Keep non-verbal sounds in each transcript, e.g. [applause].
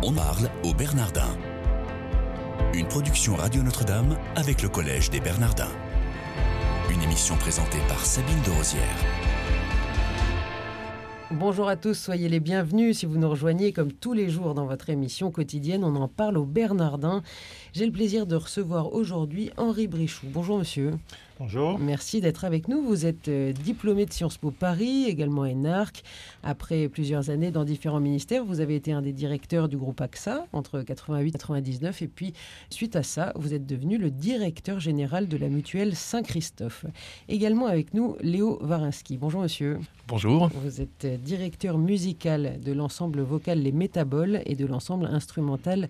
On parle au Bernardin. Une production Radio Notre-Dame avec le Collège des Bernardins. Une émission présentée par Sabine de Rosière. Bonjour à tous, soyez les bienvenus si vous nous rejoignez comme tous les jours dans votre émission quotidienne. On en parle au Bernardin. J'ai le plaisir de recevoir aujourd'hui Henri Brichoux. Bonjour monsieur. Bonjour. Merci d'être avec nous. Vous êtes euh, diplômé de Sciences Po Paris, également ENARC. Après plusieurs années dans différents ministères, vous avez été un des directeurs du groupe AXA entre 88 et 99. Et puis, suite à ça, vous êtes devenu le directeur général de la mutuelle Saint-Christophe. Également avec nous, Léo Varinsky. Bonjour monsieur. Bonjour. Vous êtes euh, directeur musical de l'ensemble vocal Les Métaboles et de l'ensemble instrumental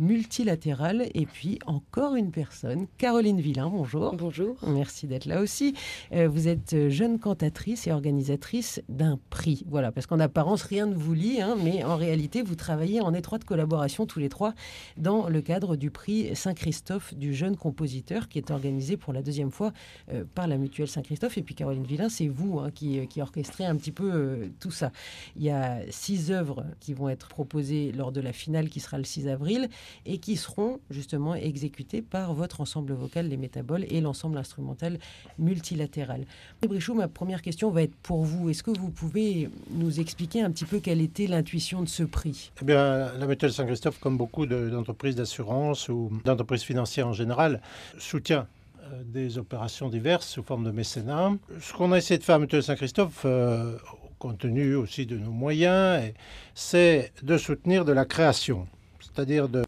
multilatéral. Et puis encore une personne, Caroline Villain, bonjour. Bonjour. Merci d'être là aussi. Euh, vous êtes euh, jeune cantatrice et organisatrice d'un prix. Voilà, parce qu'en apparence, rien ne vous lie, hein, mais en réalité, vous travaillez en étroite collaboration tous les trois dans le cadre du prix Saint-Christophe du jeune compositeur qui est organisé pour la deuxième fois euh, par la mutuelle Saint-Christophe. Et puis Caroline Villain, c'est vous hein, qui, qui orchestrez un petit peu tout ça. Il y a six œuvres qui vont être proposées lors de la finale qui sera le 6 avril et qui seront justement exécutés par votre ensemble vocal, les métaboles, et l'ensemble instrumental multilatéral. Brichou, ma première question va être pour vous. Est-ce que vous pouvez nous expliquer un petit peu quelle était l'intuition de ce prix? Eh bien, La mutuelle Saint-Christophe, comme beaucoup d'entreprises d'assurance ou d'entreprises financières en général, soutient euh, des opérations diverses sous forme de mécénat. Ce qu'on a essayé de faire à Mutuelle Saint-Christophe, euh, compte tenu aussi de nos moyens, c'est de soutenir de la création c'est-à-dire de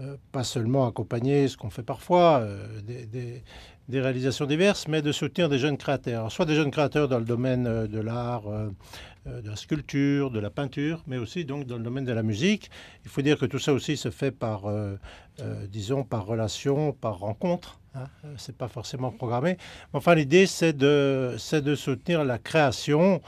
euh, pas seulement accompagner ce qu'on fait parfois, euh, des, réalisations diverses, mais de soutenir des jeunes créateurs, soit des jeunes créateurs dans le domaine euh, de l'art, de la sculpture, de la peinture, mais aussi donc dans le domaine de la musique. Il faut dire que tout ça aussi se fait par, disons, par relation, par rencontre. Hein. C'est pas forcément programmé. Enfin, l'idée, c'est de, de soutenir la création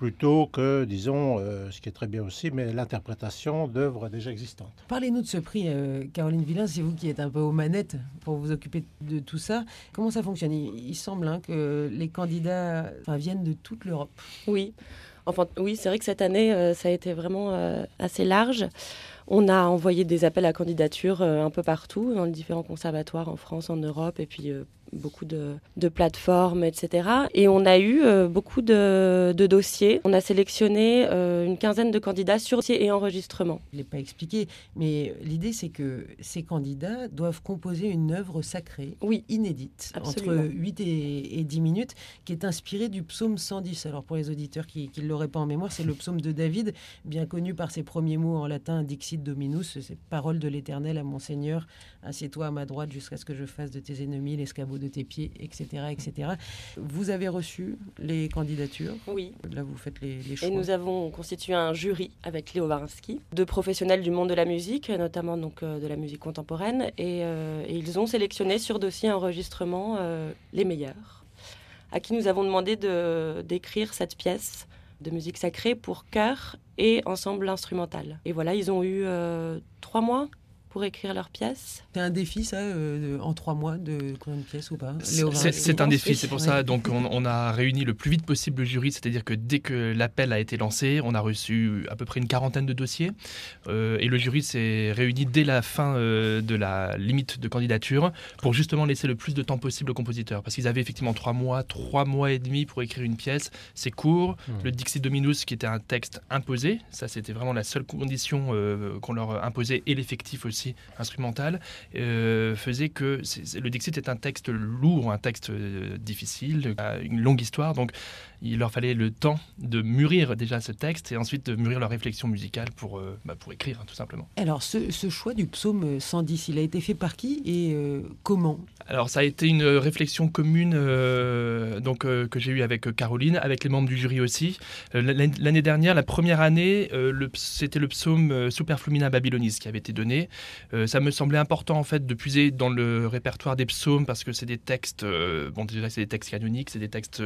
plutôt que, disons, euh, ce qui est très bien aussi, mais l'interprétation d'œuvres déjà existantes. Parlez-nous de ce prix, euh, Caroline Villain, c'est vous qui êtes un peu aux manettes pour vous occuper de tout ça. Comment ça fonctionne? Il, semble hein, que les candidats viennent de toute l'Europe. Oui, enfin, oui, c'est vrai que cette année, euh, ça a été vraiment assez large. On a envoyé des appels à candidature un peu partout, dans les différents conservatoires en France, en Europe, et puis beaucoup de, plateformes, etc. Et on a eu euh, beaucoup de, dossiers. On a sélectionné euh, une quinzaine de candidats sur dossier et enregistrement. Je ne l'ai pas expliqué, mais l'idée c'est que ces candidats doivent composer une œuvre sacrée, oui, inédite, entre 8 et, 10 minutes, qui est inspirée du psaume 110. Alors pour les auditeurs qui ne l'auraient pas en mémoire, c'est le [laughs] psaume de David, bien connu par ses premiers mots en latin, Dixit Dominus, c'est parole de l'Éternel à mon Seigneur, assieds-toi à ma droite jusqu'à ce que je fasse de tes ennemis l'escabeau de tes pieds, etc., etc. Vous avez reçu les candidatures? Oui. Là, vous faites les, les choix. Et nous avons constitué un jury avec Léo Varinsky, de professionnels du monde de la musique, notamment donc euh, de la musique contemporaine, euh, et, ils ont sélectionné sur dossier enregistrement euh, les meilleurs, à qui nous avons demandé de d'écrire cette pièce de musique sacrée pour chœur et ensemble instrumental. Et voilà, ils ont eu trois mois pour écrire leurs pièces. C'est un défi, ça, euh, en trois mois, de combien de pièces ou pas C'est un défi, c'est pour ça. Donc, on, a réuni le plus vite possible le jury, c'est-à-dire que dès que l'appel a été lancé, on a reçu à peu près une quarantaine de dossiers. Euh, et le jury s'est réuni dès la fin euh, de la limite de candidature pour justement laisser le plus de temps possible aux compositeurs. Parce qu'ils avaient effectivement trois mois, trois mois et demi pour écrire une pièce. C'est court. Hmm. Le Dixie Dominus, qui était un texte imposé, ça, c'était vraiment la seule condition qu'on leur imposait et l'effectif aussi instrumental, euh, faisait que le Dixit est un texte lourd, un texte euh, difficile, une longue histoire. Donc il leur fallait le temps de mûrir déjà ce texte et ensuite de mûrir leur réflexion musicale pour, euh, bah, pour écrire, tout simplement. Alors, ce, choix du psaume 110, il a été fait par qui et euh, comment? Alors, ça a été une réflexion commune euh, donc, que j'ai eue avec Caroline, avec les membres du jury aussi. L'année dernière, la première année, c'était le psaume Superflumina Babylonis qui avait été donné. Ça me semblait important, en fait, de puiser dans le répertoire des psaumes parce que c'est des textes, bon, déjà, c'est des textes canoniques, c'est des textes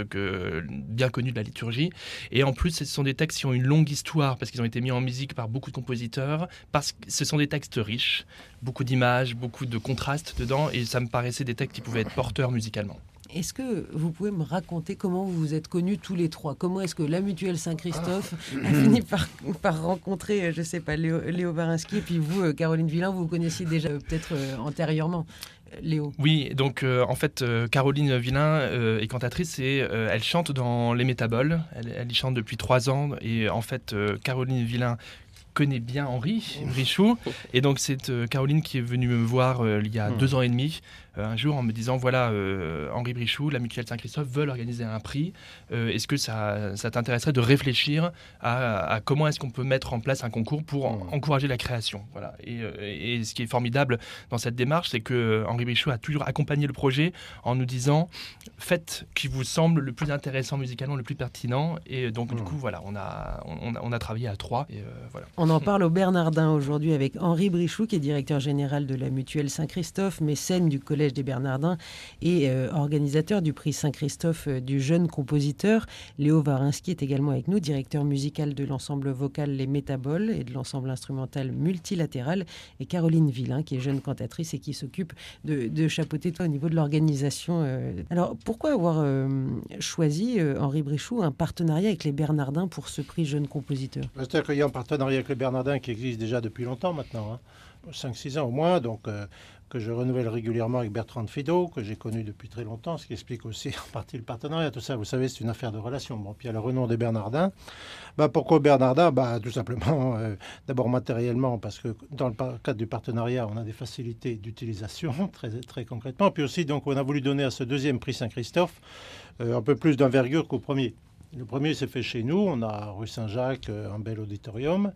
bien connu de la liturgie. Et en plus, ce sont des textes qui ont une longue histoire parce qu'ils ont été mis en musique par beaucoup de compositeurs, parce que ce sont des textes riches, beaucoup d'images, beaucoup de contrastes dedans, et ça me paraissait des textes qui pouvaient être porteurs musicalement. Est-ce que vous pouvez me raconter comment vous vous êtes connus tous les trois? Comment est-ce que la mutuelle Saint-Christophe a fini par, par rencontrer, je ne sais pas, Léo, Léo Barinski et puis vous, Caroline Villain, vous vous connaissiez déjà peut-être antérieurement Léo? Oui, donc en fait, Caroline Villain est cantatrice et elle chante dans Les Métaboles. Elle, elle, y chante depuis trois ans. Et en fait, Caroline Villain connaît bien Henri Brichou. Et donc, c'est Caroline qui est venue me voir il y a hmm. deux ans et demi euh, un jour en me disant voilà, euh, Henri Brichou, la mutuelle Saint-Christophe veulent organiser un prix. Euh, est-ce que ça, ça t'intéresserait de réfléchir à, comment est-ce qu'on peut mettre en place un concours pour mmh. encourager la création voilà. Et, ce qui est formidable dans cette démarche, c'est que Henri Brichou a toujours accompagné le projet en nous disant faites qui vous semble le plus intéressant musicalement, le plus pertinent. Et donc, du mmh. coup, voilà, on a, on, a, travaillé à trois. Et, voilà. On en parle au Bernardin aujourd'hui avec Henri Brichou, qui est directeur général de la mutuelle Saint-Christophe, mécène du collège des Bernardins et euh, organisateur du prix Saint-Christophe euh, du jeune compositeur. Léo Varinsky est également avec nous, directeur musical de l'ensemble vocal Les Métaboles et de l'ensemble instrumental multilatéral. Et Caroline Villain, qui est jeune cantatrice et qui s'occupe de, chapeauter toi au niveau de l'organisation. Euh. Alors, pourquoi avoir choisi, Henri Brichou, un partenariat avec les Bernardins pour ce prix jeune compositeur? C'est-à-dire qu'il y a un partenariat avec les Bernardins qui existe déjà depuis longtemps maintenant. 5-6 hein. ans au moins. Donc, que je renouvelle régulièrement avec Bertrand Fido, que j'ai connu depuis très longtemps, ce qui explique aussi [laughs] en partie le partenariat. Tout ça, vous savez, c'est une affaire de relation. Bon, puis il y a le renom des Bernardins. Bah, pourquoi Bernardin? Bah, Tout simplement, [laughs] euh, d'abord matériellement, parce que dans le cadre du partenariat, on a des facilités d'utilisation, [laughs] très, très concrètement. Puis aussi, donc, on a voulu donner à ce deuxième prix Saint-Christophe euh, un peu plus d'envergure qu'au premier. Le premier s'est fait chez nous. On a rue Saint-Jacques, euh, un bel auditorium.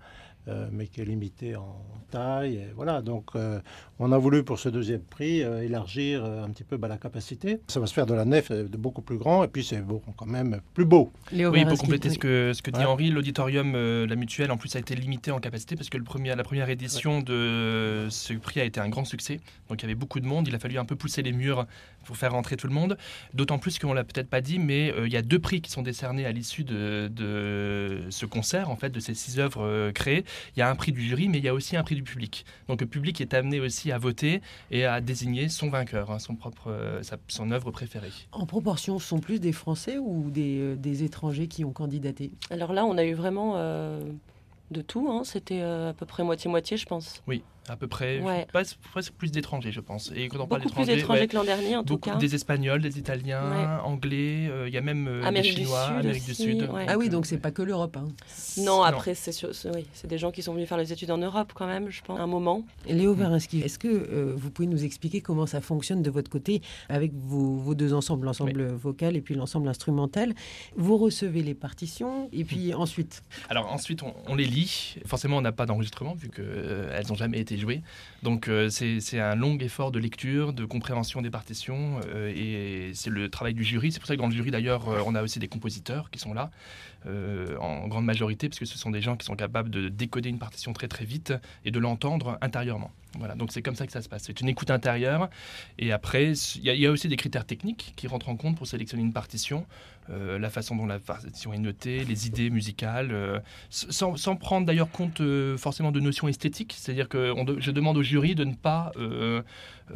Euh, mais qui est limité en taille. voilà, donc euh, on a voulu pour ce deuxième prix euh, élargir un petit peu bah, la capacité. Ça va se faire de la nef de beaucoup plus grand, et puis c'est bon, quand même plus beau. oui, pour compléter ce que, ce que dit Henri, l'auditorium, la mutuelle, en plus, a été limité en capacité parce que le premier, la première édition de ce prix a été un grand succès. Donc il y avait beaucoup de monde, il a fallu un peu pousser les murs pour faire rentrer tout le monde. D'autant plus qu'on l'a peut-être pas dit, mais il y a deux prix qui sont décernés à l'issue de, de, ce concert, en fait, de ces six œuvres créées il y a un prix du jury, mais il y a aussi un prix du public. Donc le public est amené aussi à voter et à désigner son vainqueur, hein, son propre, euh, son œuvre préférée. En proportion, ce sont plus des Français ou des, euh, des étrangers qui ont candidaté? Alors là, on a eu vraiment euh, de tout. Hein. C'était à peu près moitié-moitié, je pense. Oui à peu près. Ouais. Presque plus d'étrangers, je pense. Et quand on parle d'étrangers, plus d'étrangers que l'an dernier, en tout cas. Des Espagnols, des Italiens, Anglais. Euh, il y a même euh, des Chinois, Amérique du Sud. Ah oui, donc c'est pas que l'Europe. Hein. Non, après c'est oui, des gens qui sont venus faire les études en Europe quand même, je pense, un moment. Léo Varinsky, est-ce que euh, vous pouvez nous expliquer comment ça fonctionne de votre côté avec vos, vos deux ensembles, l'ensemble vocal et puis l'ensemble instrumental? Vous recevez les partitions et puis ensuite? Alors ensuite, on, on les lit. Forcément, on n'a pas d'enregistrement vu qu'elles n'ont jamais été jouer. Donc euh, c'est un long effort de lecture, de compréhension des partitions, euh, et c'est le travail du jury. C'est pour ça que dans le jury, d'ailleurs, euh, on a aussi des compositeurs qui sont là, en grande majorité, parce que ce sont des gens qui sont capables de décoder une partition très très vite et de l'entendre intérieurement. Voilà, donc c'est comme ça que ça se passe. C'est une écoute intérieure. Et après, il y, a aussi des critères techniques qui rentrent en compte pour sélectionner une partition. Euh, la façon dont la partition est notée, les idées musicales, euh, sans, prendre d'ailleurs compte euh, forcément de notions esthétiques. C'est-à-dire que je demande au jury de ne pas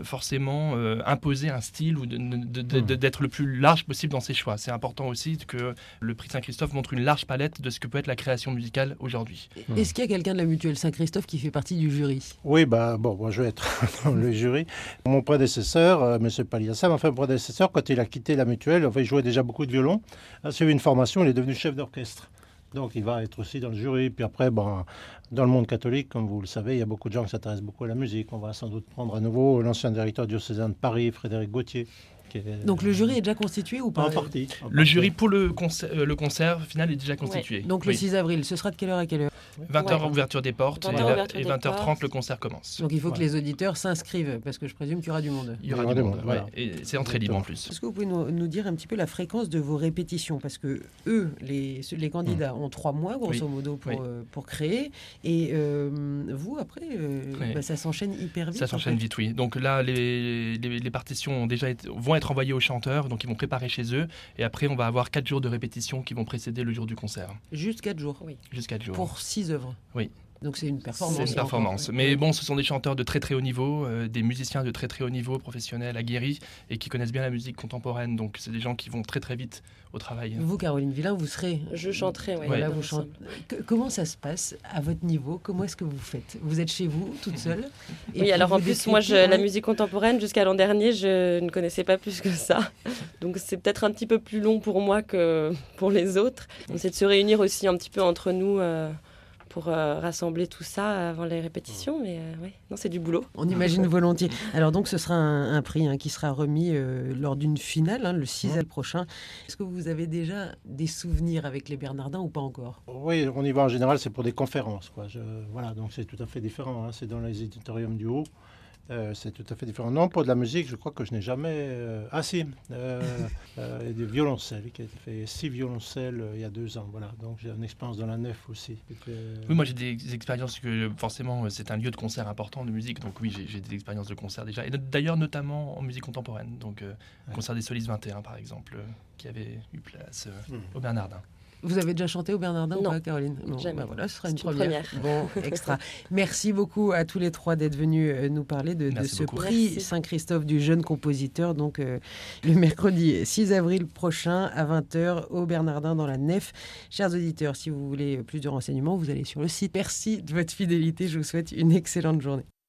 forcément imposer un style ou d'être le plus large possible dans ses choix. C'est important aussi que le prix Saint-Christophe montre une large palette de ce que peut être la création musicale aujourd'hui. Est-ce qu'il y a quelqu'un de la mutuelle Saint-Christophe qui fait partie du jury? Oui, bah, bon, moi je vais être [laughs] dans le jury. Mon prédécesseur, euh, M. Paliassam, enfin mon prédécesseur, quand il a quitté la mutuelle, enfin, il jouait déjà beaucoup de violon. A suivi une formation, il est devenu chef d'orchestre. Donc il va être aussi dans le jury. Puis après, bon, dans le monde catholique, comme vous le savez, il y a beaucoup de gens qui s'intéressent beaucoup à la musique. On va sans doute prendre à nouveau l'ancien directeur diocésain de Paris, Frédéric Gauthier, donc le jury est déjà constitué ou pas En partie. le jury pour le concert, euh, le concert final est déjà constitué. Donc le 6 avril, ce sera de quelle heure à quelle heure? 20h ouverture des portes et, 20h30 le concert commence. Donc il faut que les auditeurs s'inscrivent parce que je présume qu'il y aura du monde. Il y aura, du monde, et c'est entrée libre en plus. Est-ce que vous pouvez nous, dire un petit peu la fréquence de vos répétitions? Parce que eux, les, les candidats, hmm. ont trois mois grosso modo pour, euh, pour créer et euh, vous après, bah, ça s'enchaîne hyper vite. Ça s'enchaîne vite, oui. Donc là, les, les, partitions ont déjà vont être envoyées aux chanteurs, donc ils vont préparer chez eux. Et après, on va avoir 4 jours de répétition qui vont précéder le jour du concert. Juste 4 jours Oui. Juste 4 jours. Pour 6 œuvres Oui. Donc c'est une performance. C'est une performance. Mais bon, ce sont des chanteurs de très très haut niveau, euh, des musiciens de très très haut niveau, professionnels, aguerris, et qui connaissent bien la musique contemporaine. Donc c'est des gens qui vont très très vite au travail. Vous, Caroline Villain, vous serez. Je chanterai, oui. Voilà, vous chantez. Comment ça se passe à votre niveau? Comment est-ce que vous faites? Vous êtes chez vous, toute [laughs] seule? Oui, alors en plus, moi, je, la musique contemporaine, jusqu'à l'an dernier, je ne connaissais pas plus que ça. Donc c'est peut-être un petit peu plus long pour moi que pour les autres. On essaie de se réunir aussi un petit peu entre nous. Euh, pour euh, rassembler tout ça avant les répétitions. Mais euh, oui, non, c'est du boulot. On imagine [laughs] volontiers. Alors donc, ce sera un, prix hein, qui sera remis euh, lors d'une finale, hein, le 6 avril prochain. Est-ce que vous avez déjà des souvenirs avec les Bernardins ou pas encore? Oui, on y va en général, c'est pour des conférences. Quoi. voilà, donc c'est tout à fait différent. Hein. C'est dans les éditoriums du Haut. Euh, c'est tout à fait différent. Non, pour de la musique, je crois que je n'ai jamais. Euh, ah, si euh, [laughs] euh, Des violoncelles, qui a été fait six violoncelles il y a deux ans. Voilà, donc j'ai une expérience dans la nef aussi. Oui, moi j'ai des expériences que forcément c'est un lieu de concert important de musique, donc oui, j'ai des expériences de concert déjà. Et d'ailleurs, notamment en musique contemporaine. Donc, le concert des Solis 21, par exemple, qui avait eu place hmm. au Bernardin. Vous avez déjà chanté au Bernardin ou pas, Caroline? Non, jamais. Bah voilà, ce sera une première. Bon, extra. Merci beaucoup à tous les trois d'être venus euh, nous parler de, ce prix Saint-Christophe du jeune compositeur. Donc, euh, le mercredi 6 avril prochain à 20h au Bernardin dans la Nef. Chers auditeurs, si vous voulez plus de renseignements, vous allez sur le site. Merci de votre fidélité. Je vous souhaite une excellente journée.